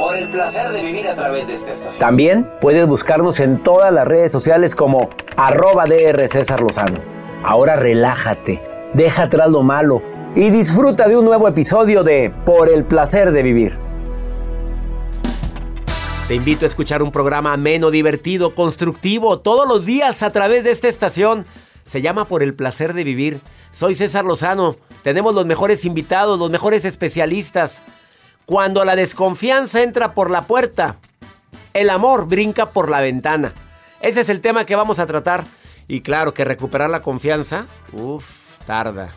Por el placer de vivir a través de esta estación. También puedes buscarnos en todas las redes sociales como arroba DR César Lozano. Ahora relájate, deja atrás lo malo y disfruta de un nuevo episodio de Por el placer de vivir. Te invito a escuchar un programa ameno, divertido, constructivo, todos los días a través de esta estación. Se llama Por el placer de vivir. Soy César Lozano. Tenemos los mejores invitados, los mejores especialistas. Cuando la desconfianza entra por la puerta, el amor brinca por la ventana. Ese es el tema que vamos a tratar. Y claro que recuperar la confianza, uff, tarda.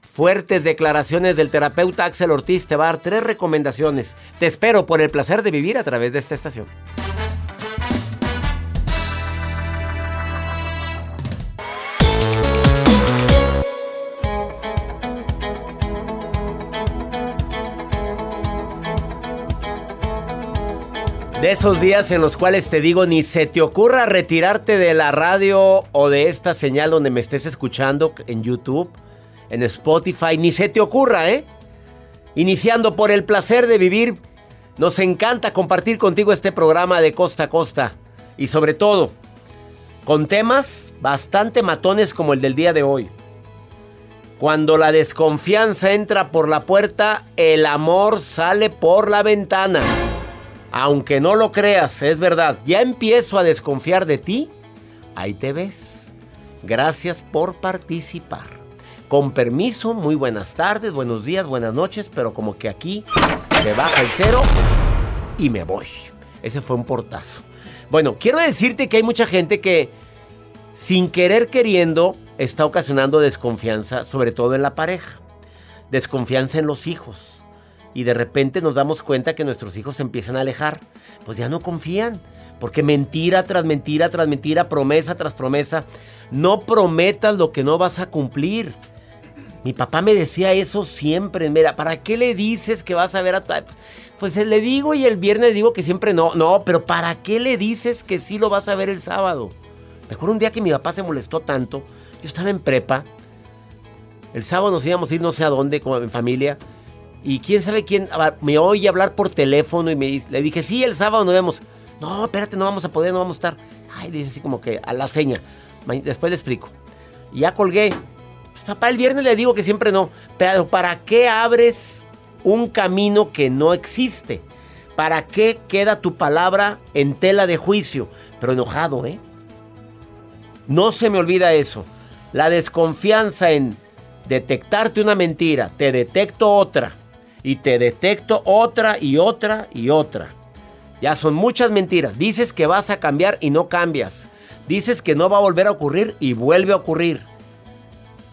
Fuertes declaraciones del terapeuta Axel Ortiz te va a dar tres recomendaciones. Te espero por el placer de vivir a través de esta estación. De esos días en los cuales te digo, ni se te ocurra retirarte de la radio o de esta señal donde me estés escuchando en YouTube, en Spotify, ni se te ocurra, ¿eh? Iniciando por el placer de vivir, nos encanta compartir contigo este programa de costa a costa y sobre todo con temas bastante matones como el del día de hoy. Cuando la desconfianza entra por la puerta, el amor sale por la ventana. Aunque no lo creas, es verdad. Ya empiezo a desconfiar de ti. Ahí te ves. Gracias por participar. Con permiso, muy buenas tardes, buenos días, buenas noches, pero como que aquí me baja el cero y me voy. Ese fue un portazo. Bueno, quiero decirte que hay mucha gente que sin querer queriendo está ocasionando desconfianza, sobre todo en la pareja. Desconfianza en los hijos y de repente nos damos cuenta que nuestros hijos se empiezan a alejar, pues ya no confían. Porque mentira tras mentira tras mentira, promesa tras promesa, no prometas lo que no vas a cumplir. Mi papá me decía eso siempre. Mira, ¿para qué le dices que vas a ver a tu... Pues le digo y el viernes digo que siempre no. No, pero ¿para qué le dices que sí lo vas a ver el sábado? Mejor un día que mi papá se molestó tanto. Yo estaba en prepa. El sábado nos íbamos a ir no sé a dónde, como en familia. Y quién sabe quién me oye hablar por teléfono y me le dije, sí, el sábado nos vemos. No, espérate, no vamos a poder, no vamos a estar. Ay, le dice así como que a la seña. Después le explico. Ya colgué. Pues, papá, el viernes le digo que siempre no. Pero ¿para qué abres un camino que no existe? ¿Para qué queda tu palabra en tela de juicio? Pero enojado, ¿eh? No se me olvida eso. La desconfianza en detectarte una mentira. Te detecto otra y te detecto otra y otra y otra. Ya son muchas mentiras. Dices que vas a cambiar y no cambias. Dices que no va a volver a ocurrir y vuelve a ocurrir.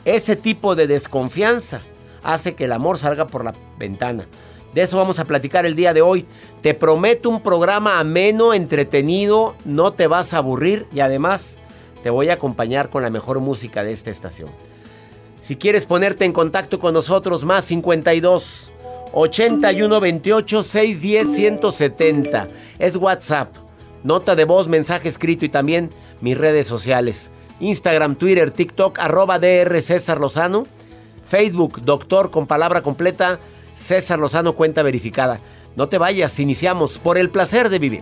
Ese tipo de desconfianza hace que el amor salga por la ventana. De eso vamos a platicar el día de hoy. Te prometo un programa ameno, entretenido, no te vas a aburrir y además te voy a acompañar con la mejor música de esta estación. Si quieres ponerte en contacto con nosotros, más 52 81 28 610 170. Es WhatsApp. Nota de voz, mensaje escrito y también mis redes sociales. Instagram, Twitter, TikTok, arroba DR César Lozano. Facebook, doctor con palabra completa, César Lozano, cuenta verificada. No te vayas, iniciamos por el placer de vivir.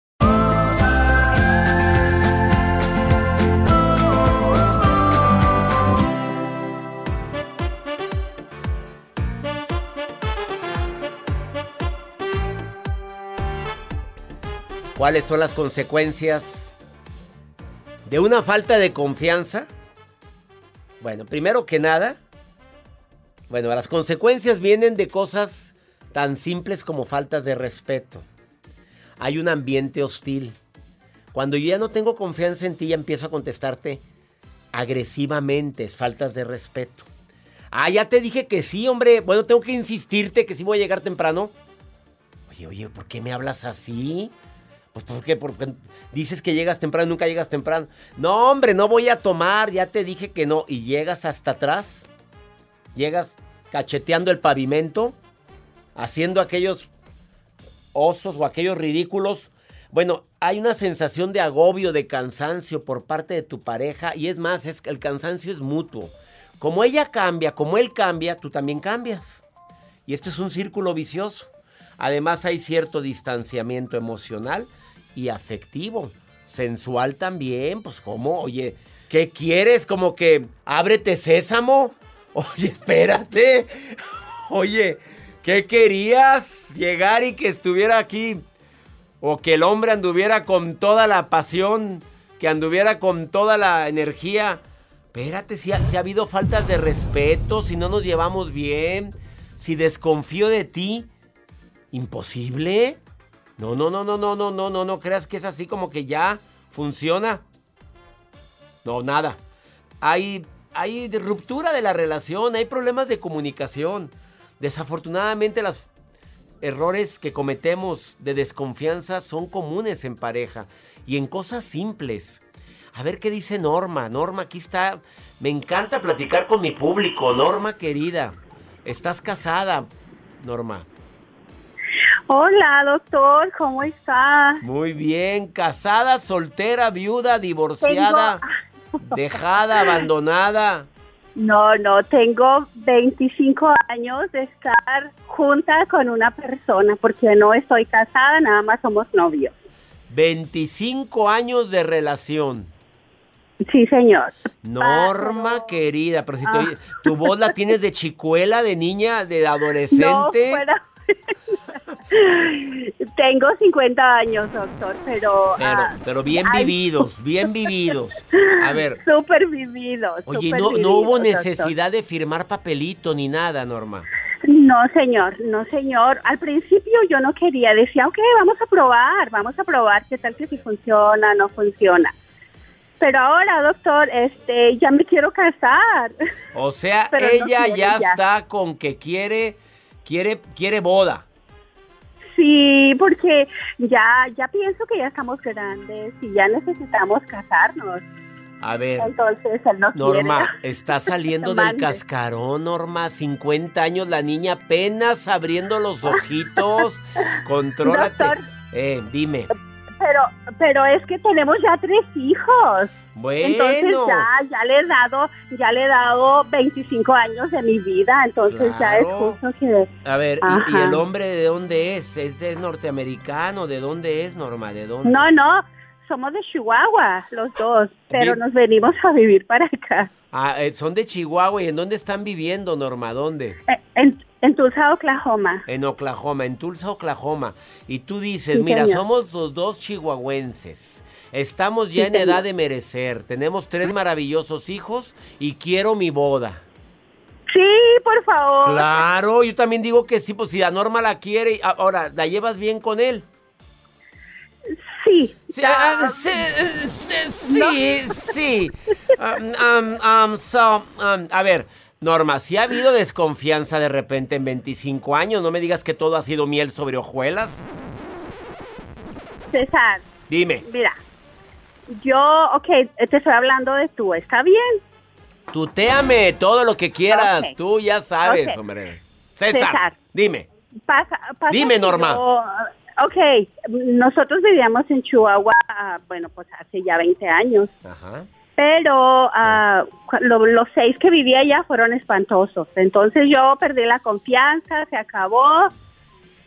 ¿Cuáles son las consecuencias de una falta de confianza? Bueno, primero que nada, bueno, las consecuencias vienen de cosas tan simples como faltas de respeto. Hay un ambiente hostil. Cuando yo ya no tengo confianza en ti, ya empiezo a contestarte agresivamente, faltas de respeto. Ah, ya te dije que sí, hombre. Bueno, tengo que insistirte que sí voy a llegar temprano. Oye, oye, ¿por qué me hablas así? Pues ¿por qué? Porque dices que llegas temprano nunca llegas temprano. No, hombre, no voy a tomar, ya te dije que no. Y llegas hasta atrás. Llegas cacheteando el pavimento, haciendo aquellos osos o aquellos ridículos. Bueno, hay una sensación de agobio, de cansancio por parte de tu pareja. Y es más, es que el cansancio es mutuo. Como ella cambia, como él cambia, tú también cambias. Y esto es un círculo vicioso. Además hay cierto distanciamiento emocional y afectivo. Sensual también, pues como, oye, ¿qué quieres? Como que ábrete sésamo. Oye, espérate. Oye, ¿qué querías? Llegar y que estuviera aquí. O que el hombre anduviera con toda la pasión, que anduviera con toda la energía. Espérate, si ha, si ha habido faltas de respeto, si no nos llevamos bien, si desconfío de ti. ¿Imposible? No, no, no, no, no, no, no, no, no creas que es así como que ya funciona. No, nada. Hay, hay ruptura de la relación, hay problemas de comunicación. Desafortunadamente los errores que cometemos de desconfianza son comunes en pareja y en cosas simples. A ver qué dice Norma. Norma, aquí está. Me encanta platicar con mi público. Norma querida, estás casada, Norma. Hola, doctor, ¿cómo está? Muy bien, casada, soltera, viuda, divorciada, dejada, abandonada. No, no, tengo 25 años de estar junta con una persona porque no estoy casada, nada más somos novios. 25 años de relación. Sí, señor. Norma querida, pero si te Ah. oye- tu voz la tienes de chicuela, de niña, de adolescente. No, fuera- Tengo 50 años, doctor, pero... Pero, ah, pero bien ay, vividos, bien vividos. A ver, Súper vividos. oye, no, no hubo doctor. necesidad de firmar papelito ni nada, Norma. No, señor, no, señor. Al principio yo no quería. Decía, ok, vamos a probar, vamos a probar qué tal que si funciona, no funciona. Pero ahora, doctor, este, ya me quiero casar. O sea, Pero no ella quiere ya, ya. está con que quiere, quiere, quiere boda. Sí, porque ya, ya pienso que ya estamos grandes y ya necesitamos casarnos. A ver, Entonces él no Norma, quiere. está saliendo del cascarón, Norma. 50 años, la niña apenas abriendo los ojitos. Contrólate. Doctor. Eh, dime. Pero, pero es que tenemos ya tres hijos. Entonces Bueno. ya, ya le he dado, ya le he dado 25 años de mi vida, entonces ya es justo que... A ver, ¿y, el hombre de dónde es? ¿Es, es norteamericano? ¿De dónde es, Norma? ¿De dónde? No, no, somos de Chihuahua los dos, pero Vi- nos venimos a vivir para acá, Ah, eh, son de Chihuahua. ¿Y en dónde están viviendo, Norma? ¿Dónde? eh, en, en Tulsa, Oklahoma. En Oklahoma, en Tulsa, Oklahoma. Y tú dices, Sí, mira, señor. somos los dos chihuahuenses. Estamos ya Sí, en señor. edad de merecer. Tenemos tres maravillosos hijos y quiero mi boda. Sí, por favor. Claro, yo también digo que sí, pues si la Norma la quiere, a- ahora, ¿la llevas bien con él? Sí. Sí, ah, sí, sí, sí, sí. Um, um, um, so, um, a ver, Norma, si ha habido desconfianza de repente en 25 años, no me digas que todo ha sido miel sobre hojuelas. César, Dime, mira, yo, ok, te estoy hablando de tú, ¿está bien? tuteame todo lo que quieras, Ok. tú ya sabes, hombre. César, César. dime. Pasa, pasa Dime, Norma. yo- ok, nosotros vivíamos en Chihuahua, ah, bueno, pues hace ya 20 años, Ajá. pero cu- lo- los seis que vivía allá fueron espantosos. Entonces yo perdí la confianza, se acabó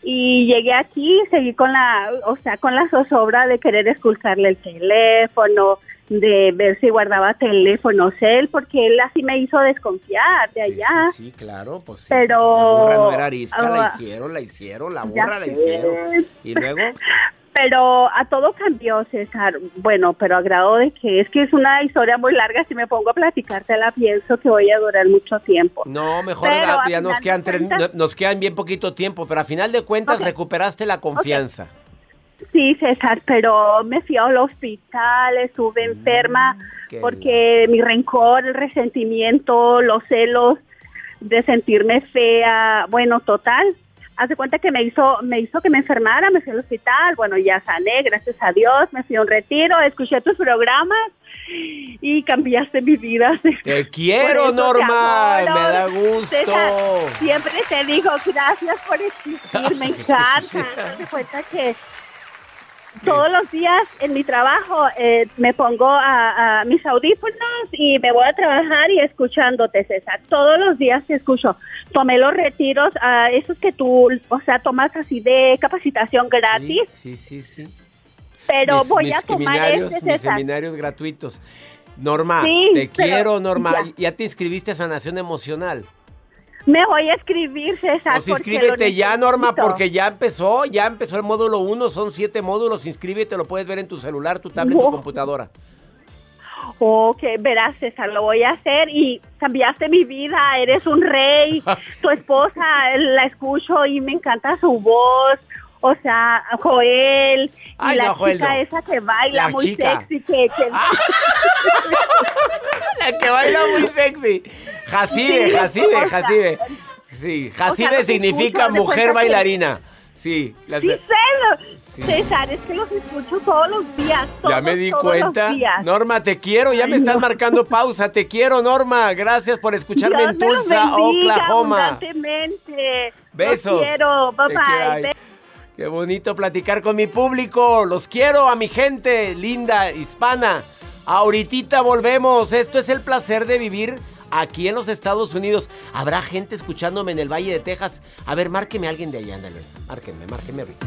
y llegué aquí, seguí con la, o sea, con la zozobra de querer esculcarle el teléfono, de ver si guardaba teléfonos él, porque él así me hizo desconfiar de allá. Sí, sí, claro, pues sí. Pero- La burra no era arisca, la Ah, hicieron, la hicieron, la burra la hicieron. Y luego, Pero a todo cambió, César. Bueno, pero a grado de que es que es una historia muy larga. Si me pongo a platicártela, pienso que voy a durar mucho tiempo. no, mejor ya, nos quedan tres- cuentas- nos quedan bien poquito tiempo, pero a final de cuentas recuperaste la confianza. Sí, César, pero me fui al hospital, estuve enferma Mm, qué porque mi rencor, el resentimiento, los celos de sentirme fea, bueno, total. Hace cuenta que me hizo, me hizo que me enfermara, me fui al hospital, bueno, ya sané, gracias a Dios, me fui a un retiro, escuché tus programas y cambiaste mi vida. Te quiero, te Norma, me da gusto. César, siempre te digo gracias por existir, me encanta. Te cuenta que todos los días en mi trabajo eh, me pongo a, a mis audífonos y me voy a trabajar y escuchándote, César. Todos los días te escucho. Tomé los retiros, a esos que tú, o sea, tomas así de capacitación gratis, Sí, sí, sí. sí. pero Mis- voy mis a tomar seminarios, este, mis César. seminarios gratuitos. Norma, Sí, te pero quiero, Norma. ya. Ya. te inscribiste a Sanación Emocional. Me voy a escribir, César. Pues inscríbete ya, Norma, porque ya empezó, ya empezó el módulo 1, son siete módulos, inscríbete, lo puedes ver en tu celular, tu tablet, tu Wow. computadora. Ok, verás, César, lo voy a hacer y cambiaste mi vida, eres un rey. tu esposa, la escucho y me encanta su voz. O sea, Joel, y Ay, la no, Joel, chica no. esa que baila La muy chica. sexy, que, que- La que baila muy sexy. Jacibe, Sí, Jacibe, o sea, Jacibe. Sí, Jacibe significa mujer que- bailarina. Sí, las- Sí, César, es que los escucho todos los días. ya todos, me di todos cuenta. los días. Norma, te quiero, ya me no. marcando pausa. Te quiero, Norma. Gracias por escucharme Dios en Tulsa, bendiga Oklahoma. Besos. Los quiero, bye bye. Qué bonito platicar con mi público. Los quiero a mi gente linda, hispana. Ahorita volvemos. Esto es el placer de vivir aquí en los Estados Unidos. Habrá gente escuchándome en el Valle de Texas. A ver, márqueme a alguien de allá, ándale. Márquenme, márquenme ahorita.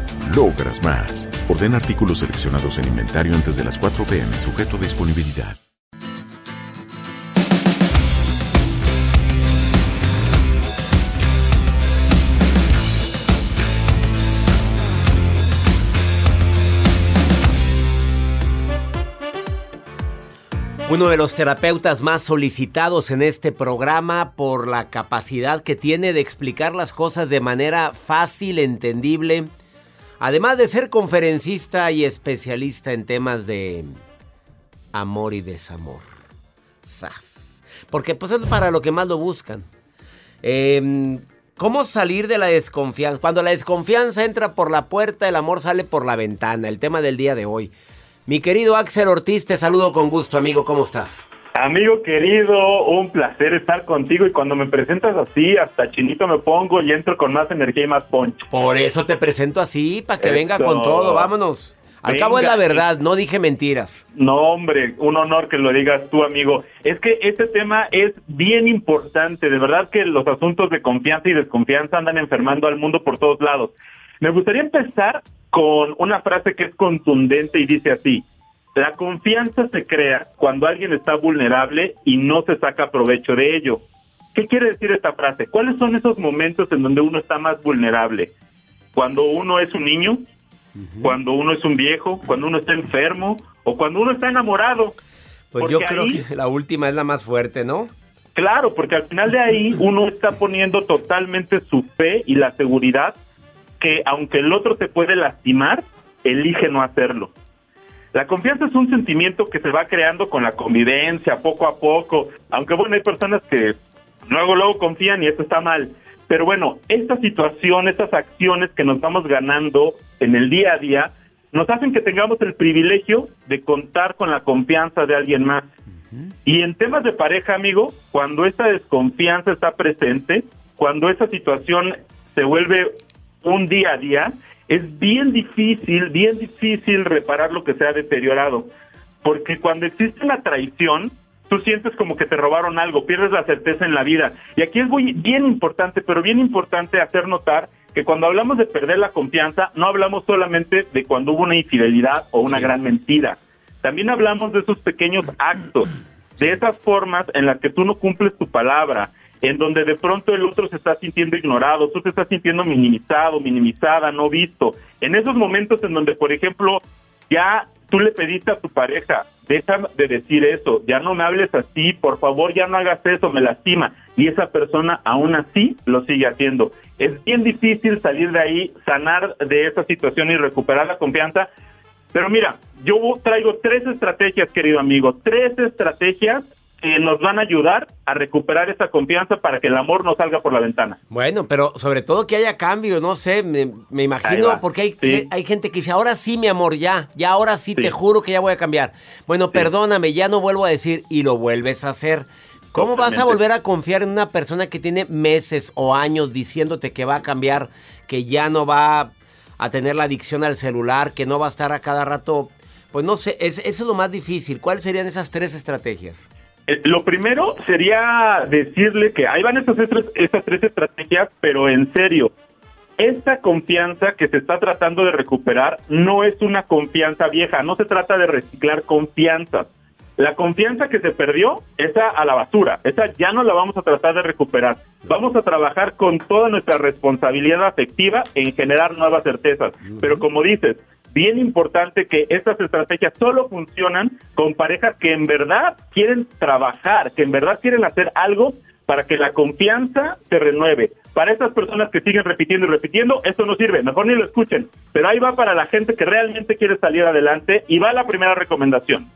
logras más. Ordena artículos seleccionados en inventario antes de las 4 pm, sujeto a disponibilidad. Uno de los terapeutas más solicitados en este programa por la capacidad que tiene de explicar las cosas de manera fácil, entendible, además de ser conferencista y especialista en temas de amor y desamor. ¡Sas! Porque pues es para lo que más lo buscan. Em, ¿Cómo salir de la desconfianza? Cuando la desconfianza entra por la puerta, el amor sale por la ventana. El tema del día de hoy. Mi querido Axel Ortiz, te saludo con gusto, amigo. ¿Cómo estás? Amigo querido, un placer estar contigo y cuando me presentas así, hasta chinito me pongo y entro con más energía y más punch. Por eso te presento así, para que venga con todo. Vámonos. Al cabo es la verdad, no dije mentiras. No, hombre, un honor que lo digas tú, amigo. Es que este tema es bien importante. De verdad que los asuntos de confianza y desconfianza andan enfermando al mundo por todos lados. Me gustaría empezar con una frase que es contundente y dice así. La confianza se crea cuando alguien está vulnerable y no se saca provecho de ello. ¿Qué quiere decir esta frase? ¿Cuáles son esos momentos en donde uno está más vulnerable? Cuando uno es un niño, cuando uno es un viejo, cuando uno está enfermo o cuando uno está enamorado. Pues yo Porque creo ahí- que la última es la más fuerte, ¿no? Claro, porque al final de ahí uno está poniendo totalmente su fe y la seguridad que aunque el otro te puede lastimar, elige no hacerlo. La confianza es un sentimiento que se va creando con la convivencia, poco a poco, aunque bueno, hay personas que luego luego confían y eso está mal. Pero bueno, esta situación, estas acciones que nos vamos ganando en el día a día, nos hacen que tengamos el privilegio de contar con la confianza de alguien más. Y en temas de pareja, amigo, cuando esta desconfianza está presente, cuando esa situación se vuelve un día a día, es bien difícil, bien difícil reparar lo que se ha deteriorado. Porque cuando existe una traición, tú sientes como que te robaron algo, pierdes la certeza en la vida. Y aquí es muy, bien importante, pero bien importante hacer notar que cuando hablamos de perder la confianza, no hablamos solamente de cuando hubo una infidelidad o una gran mentira. También hablamos de esos pequeños actos, de esas formas en las que tú no cumples tu palabra, en donde de pronto el otro se está sintiendo ignorado, tú te estás sintiendo minimizado, minimizada, no visto. En esos momentos en donde, por ejemplo, ya tú le pediste a tu pareja, deja de decir eso, ya no me hables así, por favor ya no hagas eso, me lastima. Y esa persona aún así lo sigue haciendo. Es bien difícil salir de ahí, sanar de esa situación y recuperar la confianza, Pero mira, yo traigo tres estrategias, querido amigo, tres estrategias que nos van a ayudar a recuperar esa confianza para que el amor no salga por la ventana. Bueno, pero sobre todo que haya cambio, no sé, me, me imagino, porque hay, Sí. hay gente que dice, ahora sí, mi amor, ya, ya ahora sí, Sí. te juro que ya voy a cambiar. Bueno, perdóname, ya no vuelvo a decir y lo vuelves a hacer. ¿Cómo vas a volver a confiar en una persona que tiene meses o años diciéndote que va a cambiar, que ya no va a tener la adicción al celular, que no va a estar a cada rato? Pues no sé, es- eso es lo más difícil. ¿Cuáles serían esas tres estrategias? Eh, Lo primero sería decirle que ahí van estas tres, estas tres estrategias, pero en serio, esta confianza que se está tratando de recuperar no es una confianza vieja, no se trata de reciclar confianzas. La confianza que se perdió, esa a la basura, esa ya no la vamos a tratar de recuperar. Vamos a trabajar con toda nuestra responsabilidad afectiva en generar nuevas certezas. Pero como dices, bien importante que estas estrategias solo funcionan con parejas que en verdad quieren trabajar, que en verdad quieren hacer algo para que la confianza se renueve. Para estas personas que siguen repitiendo y repitiendo, esto no sirve, mejor ni lo escuchen. Pero ahí va para la gente que realmente quiere salir adelante y va la primera recomendación.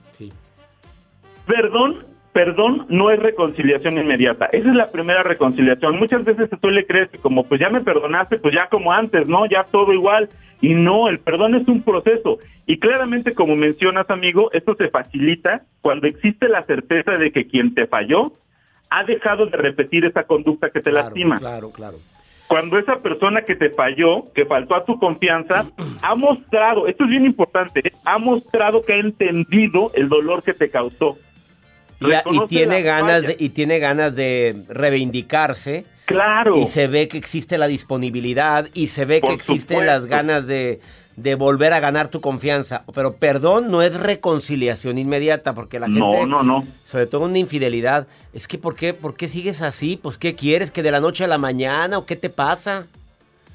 Perdón, perdón no es reconciliación inmediata. Esa es la primera reconciliación. Muchas veces se suele creer que como pues ya me perdonaste, pues ya como antes, ¿no? Ya todo igual. Y no, el perdón es un proceso. Y claramente, como mencionas, amigo, esto se facilita cuando existe la certeza de que quien te falló ha dejado de repetir esa conducta que te lastima. Claro, claro. Cuando esa persona que te falló, que faltó a tu confianza, ha mostrado, esto es bien importante, ha mostrado que ha entendido el dolor que te causó. Y, tiene ganas de, y tiene ganas de reivindicarse. Claro. Y se ve que existe la disponibilidad y se ve Por que existen supuesto. las ganas de, de volver a ganar tu confianza. Pero perdón no es reconciliación inmediata porque la gente... No, no, no. Sobre todo una infidelidad. Es que ¿por qué, ¿por qué sigues así? Pues ¿qué quieres? ¿Que de la noche a la mañana o qué te pasa?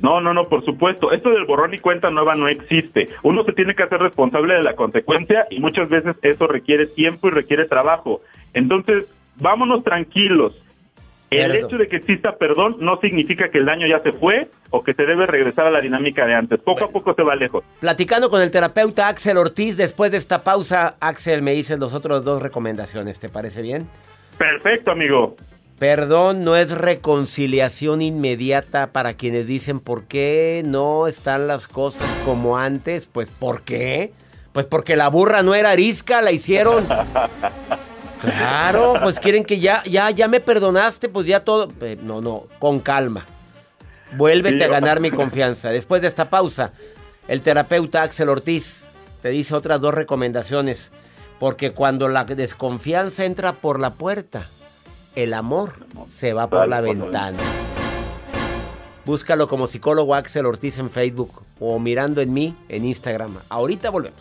No, no, no, por supuesto. Esto del borrón y cuenta nueva no existe. Uno se tiene que hacer responsable de la consecuencia y muchas veces eso requiere tiempo y requiere trabajo. Entonces, vámonos tranquilos. El hecho de que exista perdón no significa que el daño ya se fue o que se debe regresar a la dinámica de antes. Poco a poco se va lejos. Platicando con el terapeuta Axel Ortiz, después de esta pausa, Axel me dice los otros dos recomendaciones. ¿Te parece bien? Perfecto, amigo. Perdón no es reconciliación inmediata para quienes dicen por qué no están las cosas como antes. Pues ¿por qué? Pues porque la burra no era arisca, la hicieron. Claro, pues quieren que ya, ya, ya me perdonaste, pues ya todo. No, no, con calma. Vuélvete Sí, a ganar mi confianza. Después de esta pausa, el terapeuta Axel Ortiz te dice otras dos recomendaciones. Porque cuando la desconfianza entra por la puerta, el amor se va por la ventana. Búscalo como psicólogo Axel Ortiz en Facebook o mirando en mí en Instagram. Ahorita volvemos.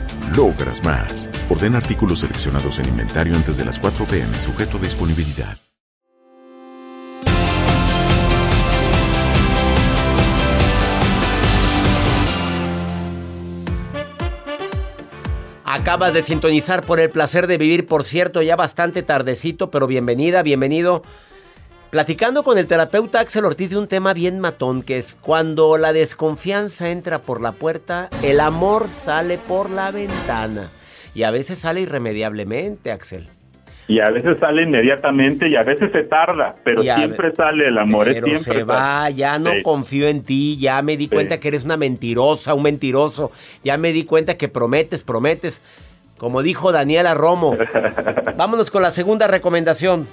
logras más. Orden artículos seleccionados en inventario antes de las 4 pm, sujeto a disponibilidad. Acabas de sintonizar por el placer de vivir, por cierto, ya bastante tardecito, pero bienvenida, bienvenido. Platicando con el terapeuta Axel Ortiz de un tema bien matón, que es cuando la desconfianza entra por la puerta, el amor sale por la ventana. Y a veces sale irremediablemente, Axel. Y a veces sale inmediatamente y a veces se tarda, pero a siempre sale el amor. es siempre se va, ya no Sí. confío en ti, ya me di cuenta que eres una mentirosa, un mentiroso, ya me di cuenta que prometes, prometes, como dijo Daniela Romo. Vámonos con la segunda recomendación.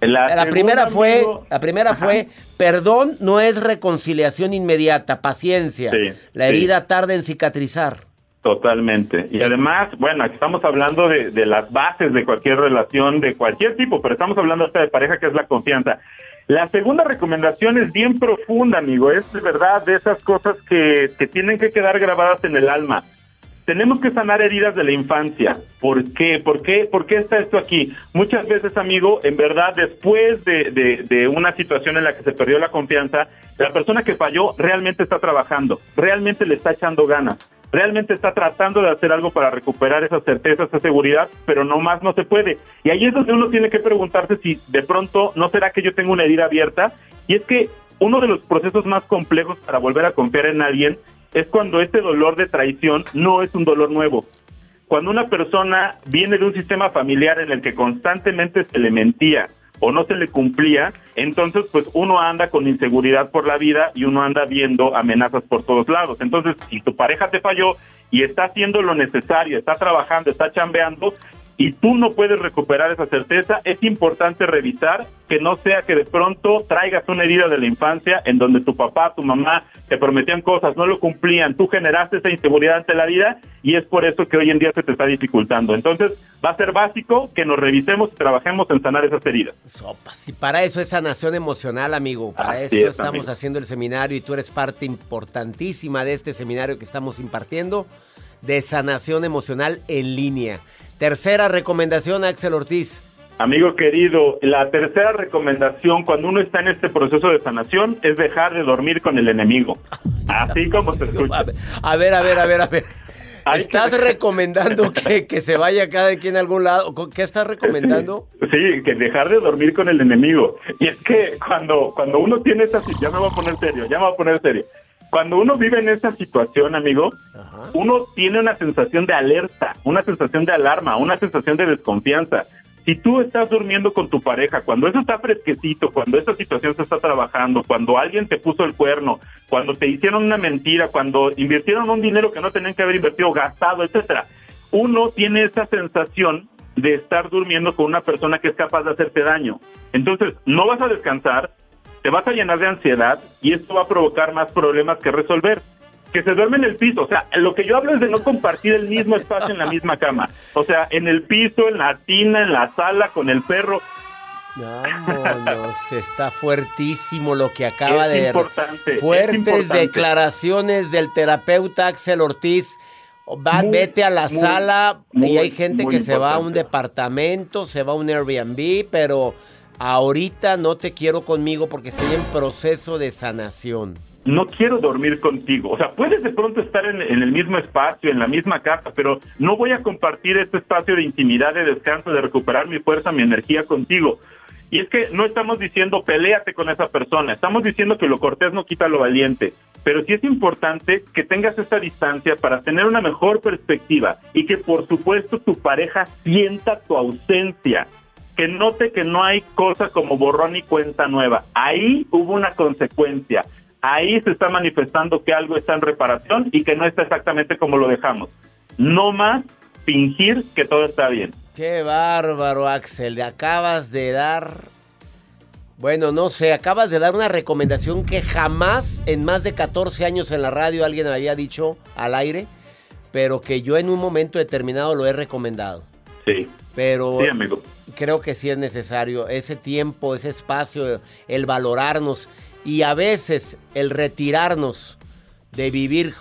La, primera fue, amigo, la primera Ajá. fue, perdón no es reconciliación inmediata, paciencia. Sí, la sí. herida tarda en cicatrizar. Totalmente. Y además, bueno, aquí estamos hablando de, de las bases de cualquier relación, de cualquier tipo, pero estamos hablando hasta de pareja, que es la confianza. La segunda recomendación es bien profunda, amigo. Es de verdad de esas cosas que, que tienen que quedar grabadas en el alma. Tenemos que sanar heridas de la infancia. ¿Por qué? ¿Por qué? ¿Por qué está esto aquí? Muchas veces, amigo, en verdad, después de, una situación en la que se perdió la confianza, la persona que falló realmente está trabajando, realmente le está echando ganas, realmente está tratando de hacer algo para recuperar esa certeza, esa seguridad, pero no más no se puede. Y ahí es donde uno tiene que preguntarse si de pronto no será que yo tengo una herida abierta. Y es que uno de los procesos más complejos para volver a confiar en alguien es cuando este dolor de traición no es un dolor nuevo. Cuando una persona viene de un sistema familiar en el que constantemente se le mentía o no se le cumplía, entonces pues uno anda con inseguridad por la vida y uno anda viendo amenazas por todos lados. Entonces, si tu pareja te falló y está haciendo lo necesario, está trabajando, está chambeando, y tú no puedes recuperar esa certeza, es importante revisar que no sea que de pronto traigas una herida de la infancia en donde tu papá, tu mamá te prometían cosas, no lo cumplían, tú generaste esa inseguridad ante la vida y es por eso que hoy en día se te está dificultando. Entonces va a ser básico que nos revisemos y trabajemos en sanar esas heridas. Sopas. Y para eso es sanación emocional, amigo. Para Así eso es, estamos amigo. haciendo el seminario y tú eres parte importantísima de este seminario que estamos impartiendo de sanación emocional en línea. Tercera recomendación, Axel Ortiz. Amigo querido, la tercera recomendación cuando uno está en este proceso de sanación es dejar de dormir con el enemigo. Así como se escucha. A ver, a ver, a ver, a ver. ¿Estás que- recomendando que, que se vaya cada quien a algún lado? ¿Qué estás recomendando? Sí, que dejar de dormir con el enemigo. Y es que cuando, cuando uno tiene esta si- ya me voy a poner serio, ya me voy a poner serio. Cuando uno vive en esta situación, amigo, uno tiene una sensación de alerta, una sensación de alarma, una sensación de desconfianza. Si tú estás durmiendo con tu pareja, cuando eso está fresquecito, cuando esta situación se está trabajando, cuando alguien te puso el cuerno, cuando te hicieron una mentira, cuando invirtieron un dinero que no tenían que haber invertido, gastado, etcétera, uno tiene esa sensación de estar durmiendo con una persona que es capaz de hacerte daño. Entonces, no vas a descansar, te vas a llenar de ansiedad y esto va a provocar más problemas que resolver. Que se duerme en el piso, o sea, lo que yo hablo es de no compartir el mismo espacio en la misma cama. O sea, en el piso, en la tina, en la sala, con el perro. Vámonos, está fuertísimo lo que acaba Es de... importante, es Fuertes importante. declaraciones del terapeuta Axel Ortiz. Va, Muy, vete a la muy, sala y hay gente que se va a un departamento, se va a un Airbnb, pero ahorita no te quiero conmigo porque estoy en proceso de sanación. no quiero dormir contigo. O sea, puedes de pronto estar en, el mismo espacio, en la misma casa, pero no voy a compartir este espacio de intimidad, de descanso, de recuperar mi fuerza, mi energía contigo. Y es que no estamos diciendo peléate con esa persona, estamos diciendo que lo cortés no quita lo valiente. Pero sí es importante que tengas esta distancia para tener una mejor perspectiva y que por supuesto tu pareja sienta tu ausencia que note que no hay cosa como borrón y cuenta nueva. Ahí hubo una consecuencia. Ahí se está manifestando que algo está en reparación y que no está exactamente como lo dejamos. No más fingir que todo está bien. Qué bárbaro, Axel. Le acabas de dar Bueno, no sé, acabas de dar una recomendación que jamás en más de 14 años en la radio alguien me había dicho al aire, pero que yo en un momento determinado lo he recomendado. Sí. Pero Sí, amigo. creo que sí es necesario ese tiempo, ese espacio, el valorarnos y a veces el retirarnos de vivir,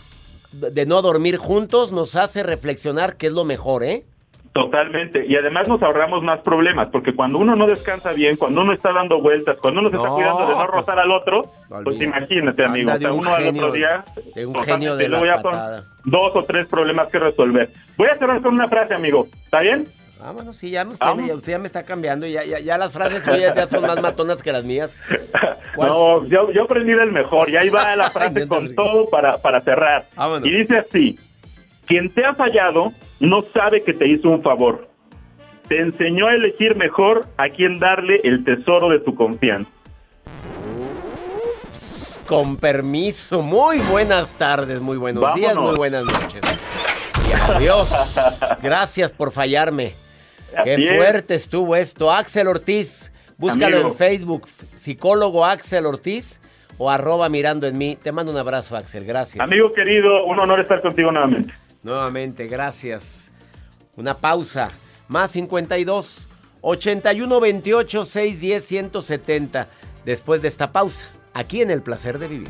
de no dormir juntos nos hace reflexionar qué es lo mejor, ¿eh? Totalmente. Y además nos ahorramos más problemas, porque cuando uno no descansa bien, cuando uno está dando vueltas, cuando uno se está No, cuidando de no pues, rozar al otro, pues imagínate, amigo. Un uno al genio, otro día. de un genio de la ya son dos o tres problemas que resolver. Voy a cerrar con una frase, amigo. ¿Está bien? Vámonos, sí, ya, usted, ya- usted ya me está cambiando, ya, ya, ya las frases suyas ya son más matonas que las mías. No, yo, yo aprendí del mejor y ahí va la frase con todo para, para cerrar. Vámonos. Y dice así, quien te ha fallado no sabe que te hizo un favor. Te enseñó a elegir mejor a quién darle el tesoro de tu confianza. Con permiso, muy buenas tardes, muy buenos días, muy buenas noches. Y adiós. Gracias por fallarme. Qué es. fuerte estuvo esto. Axel Ortiz, búscalo Amigo. en Facebook, psicólogo Axel Ortiz o arroba mirando en mí. Te mando un abrazo, Axel, gracias. Amigo querido, un honor estar contigo nuevamente. Nuevamente, gracias. Una pausa. Más 52 81 28 610 170. Después de esta pausa, aquí en El Placer de Vivir.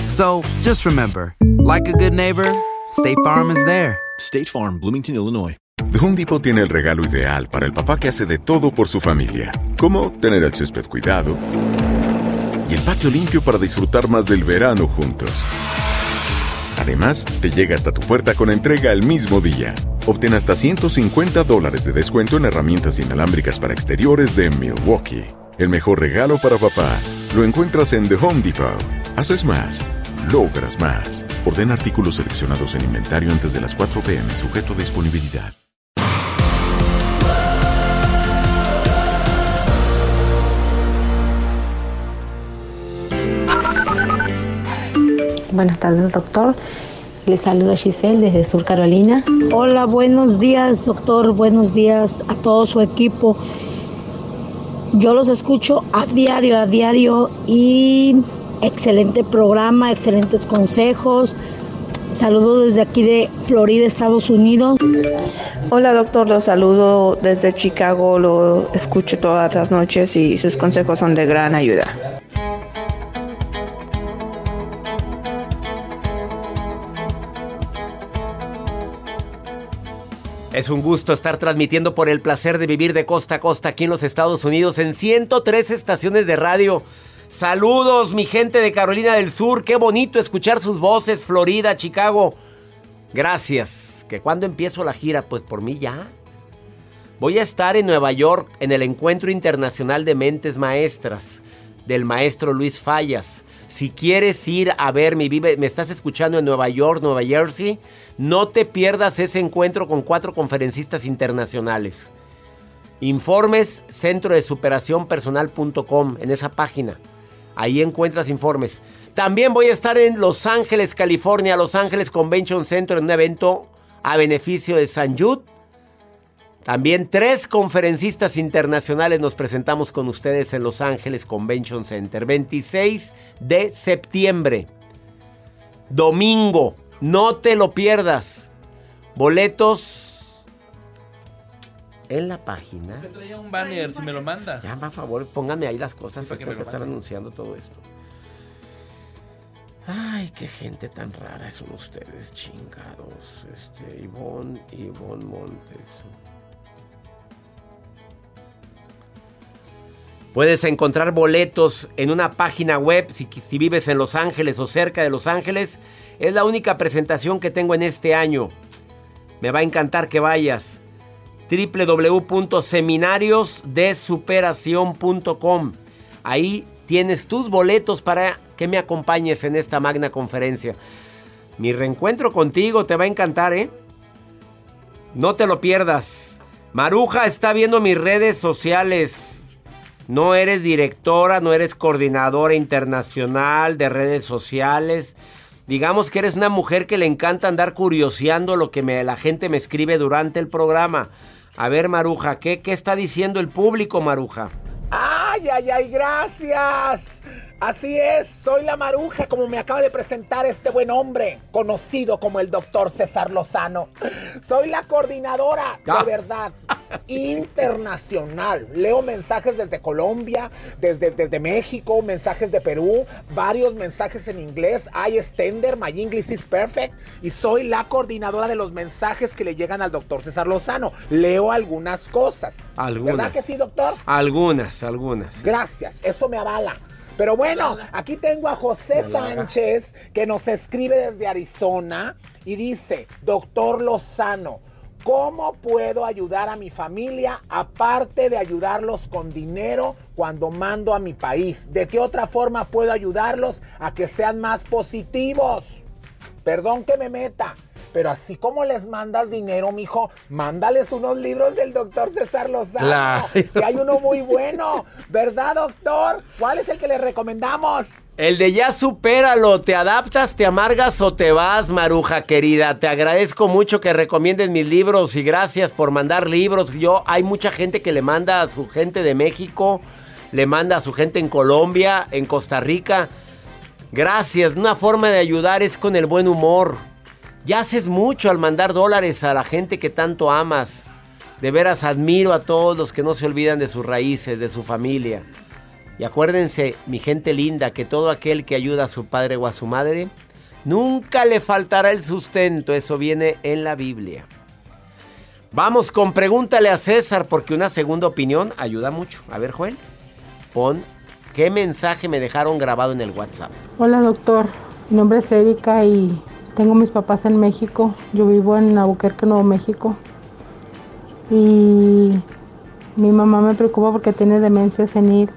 So just remember, like a good neighbor, State Farm is there. State Farm, Bloomington, Illinois. The Home Depot tiene el regalo ideal para el papá que hace de todo por su familia, como tener el césped cuidado y el patio limpio para disfrutar más del verano juntos. Además, te llega hasta tu puerta con entrega el mismo día. Obtén hasta 150 dólares de descuento en herramientas inalámbricas para exteriores de Milwaukee. El mejor regalo para papá lo encuentras en The Home Depot. Haces más, logras más. Ordena artículos seleccionados en inventario antes de las 4 p.m. sujeto a disponibilidad. Buenas tardes, doctor. Le saluda Giselle desde Sur Carolina. Hola, buenos días, doctor. Buenos días a todo su equipo. Yo los escucho a diario, a diario y excelente programa, excelentes consejos. Saludos desde aquí de Florida, Estados Unidos. Hola doctor, lo saludo desde Chicago, lo escucho todas las noches y sus consejos son de gran ayuda. Es un gusto estar transmitiendo por el placer de vivir de costa a costa aquí en los Estados Unidos en 103 estaciones de radio. Saludos, mi gente de Carolina del Sur. Qué bonito escuchar sus voces, Florida, Chicago. Gracias. ¿Que cuando empiezo la gira? Pues por mí ya. Voy a estar en Nueva York en el Encuentro Internacional de Mentes Maestras del maestro Luis Fallas. Si quieres ir a ver mi vive, me estás escuchando en Nueva York, Nueva Jersey, no te pierdas ese encuentro con cuatro conferencistas internacionales. Informes, centro de superación personal.com, en esa página. Ahí encuentras informes. También voy a estar en Los Ángeles, California, Los Ángeles Convention Center, en un evento a beneficio de San Jude. También tres conferencistas internacionales nos presentamos con ustedes en Los Ángeles Convention Center. 26 de septiembre. Domingo. No te lo pierdas. Boletos en la página. Te traía un banner, si me lo manda. Ya, por favor, pónganme ahí las cosas. Sí, para que manden. anunciando todo esto. Ay, qué gente tan rara son ustedes, chingados. Este, Ivonne, Ivonne Montes. Puedes encontrar boletos en una página web si, si vives en Los Ángeles o cerca de Los Ángeles. Es la única presentación que tengo en este año. Me va a encantar que vayas. www.seminariosdesuperación.com. Ahí tienes tus boletos para que me acompañes en esta magna conferencia. Mi reencuentro contigo te va a encantar, ¿eh? No te lo pierdas. Maruja está viendo mis redes sociales. No eres directora, no eres coordinadora internacional de redes sociales. Digamos que eres una mujer que le encanta andar curioseando lo que la gente me escribe durante el programa. A ver, Maruja, ¿qué, qué está diciendo el público, Maruja? ¡Ay, ay, ay, gracias! Así es, soy la maruja, como me acaba de presentar este buen hombre, conocido como el doctor César Lozano. Soy la coordinadora, de verdad, internacional. Leo mensajes desde Colombia, desde, desde México, mensajes de Perú, varios mensajes en inglés. I extender, my English is perfect. Y soy la coordinadora de los mensajes que le llegan al doctor César Lozano. Leo algunas cosas. Algunas. ¿Verdad que sí, doctor? Algunas, algunas. Gracias, eso me avala. Pero bueno, aquí tengo a José. Sánchez que nos escribe desde Arizona y dice, doctor Lozano, ¿cómo puedo ayudar a mi familia aparte de ayudarlos con dinero cuando mando a mi país? ¿De qué otra forma puedo ayudarlos a que sean más positivos? Perdón que me meta. Pero así como les mandas dinero, mijo, mándales unos libros del doctor César Lozano. Claro. Que hay uno muy bueno. ¿Verdad, doctor? ¿Cuál es el que le recomendamos? El de ya supéralo, te adaptas, te amargas o te vas, Maruja querida. Te agradezco mucho que recomiendes mis libros y gracias por mandar libros. Yo hay mucha gente que le manda a su gente de México, le manda a su gente en Colombia, en Costa Rica. Gracias, una forma de ayudar es con el buen humor. Ya haces mucho al mandar dólares a la gente que tanto amas. De veras admiro a todos los que no se olvidan de sus raíces, de su familia. Y acuérdense, mi gente linda, que todo aquel que ayuda a su padre o a su madre, nunca le faltará el sustento. Eso viene en la Biblia. Vamos con pregúntale a César, porque una segunda opinión ayuda mucho. A ver, Joel, pon qué mensaje me dejaron grabado en el WhatsApp. Hola doctor, mi nombre es Erika y tengo mis papás en México. Yo vivo en Albuquerque, Nuevo México. Y mi mamá me preocupa porque tiene demencia senil.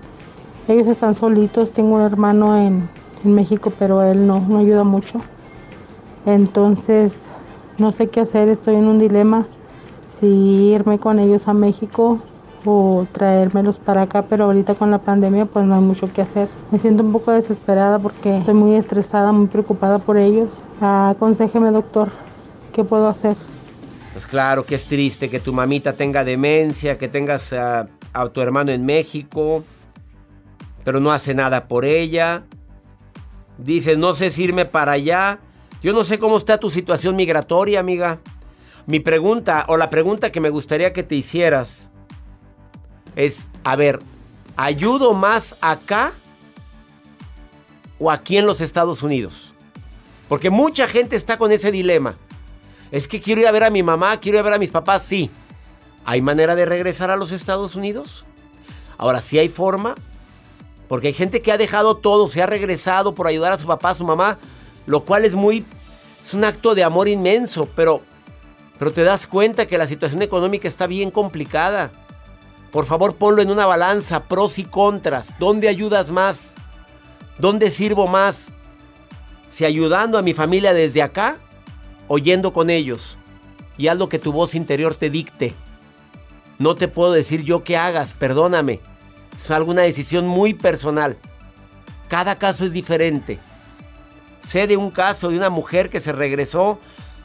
Ellos están solitos, tengo un hermano en, en México, pero él no, no ayuda mucho. Entonces, no sé qué hacer, estoy en un dilema si irme con ellos a México o traérmelos para acá, pero ahorita con la pandemia pues no hay mucho que hacer. Me siento un poco desesperada porque estoy muy estresada, muy preocupada por ellos. Aconsejeme doctor, ¿qué puedo hacer? Pues claro que es triste que tu mamita tenga demencia, que tengas a, a tu hermano en México, pero no hace nada por ella. Dices, no sé si irme para allá. Yo no sé cómo está tu situación migratoria, amiga. Mi pregunta, o la pregunta que me gustaría que te hicieras, es, a ver, ¿ayudo más acá o aquí en los Estados Unidos? Porque mucha gente está con ese dilema. Es que quiero ir a ver a mi mamá, quiero ir a ver a mis papás, sí. ¿Hay manera de regresar a los Estados Unidos? Ahora, sí hay forma. Porque hay gente que ha dejado todo, se ha regresado por ayudar a su papá, a su mamá, lo cual es muy... Es un acto de amor inmenso, pero, pero te das cuenta que la situación económica está bien complicada. Por favor, ponlo en una balanza, pros y contras. ¿Dónde ayudas más? ¿Dónde sirvo más? Si ayudando a mi familia desde acá o yendo con ellos. Y haz lo que tu voz interior te dicte. No te puedo decir yo qué hagas, perdóname. Es alguna decisión muy personal. Cada caso es diferente. Sé de un caso de una mujer que se regresó,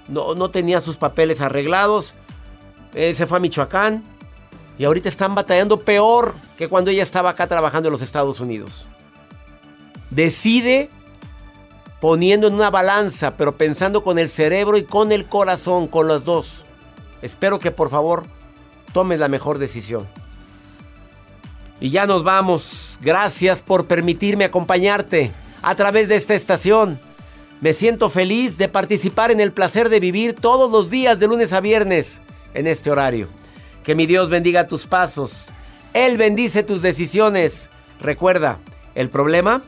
no, no tenía sus papeles arreglados, eh, se fue a Michoacán y ahorita están batallando peor que cuando ella estaba acá trabajando en los Estados Unidos. Decide poniendo en una balanza, pero pensando con el cerebro y con el corazón, con los dos. Espero que por favor tomes la mejor decisión. Y ya nos vamos. Gracias por permitirme acompañarte a través de esta estación. Me siento feliz de participar en el placer de vivir todos los días de lunes a viernes en este horario. Que mi Dios bendiga tus pasos. Él bendice tus decisiones. Recuerda, el problema,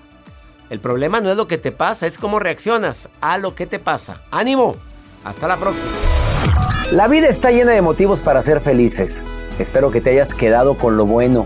el problema no es lo que te pasa, es cómo reaccionas a lo que te pasa. Ánimo. Hasta la próxima. La vida está llena de motivos para ser felices. Espero que te hayas quedado con lo bueno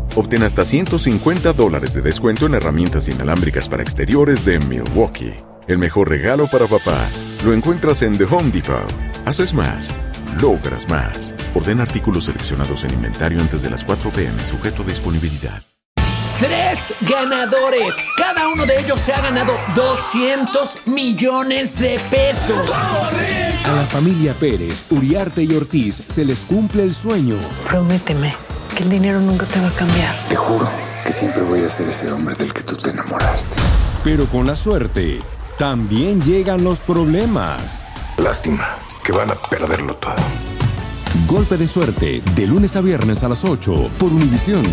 Obtén hasta 150 dólares de descuento en herramientas inalámbricas para exteriores de Milwaukee. El mejor regalo para papá lo encuentras en The Home Depot. Haces más, logras más. Ordena artículos seleccionados en inventario antes de las 4 pm, sujeto a disponibilidad. Tres ganadores. Cada uno de ellos se ha ganado 200 millones de pesos. A la familia Pérez, Uriarte y Ortiz se les cumple el sueño. Prométeme que el dinero nunca te va a cambiar. Te juro que siempre voy a ser ese hombre del que tú te enamoraste. Pero con la suerte, también llegan los problemas. Lástima que van a perderlo todo. Golpe de suerte, de lunes a viernes a las 8 por Univisión.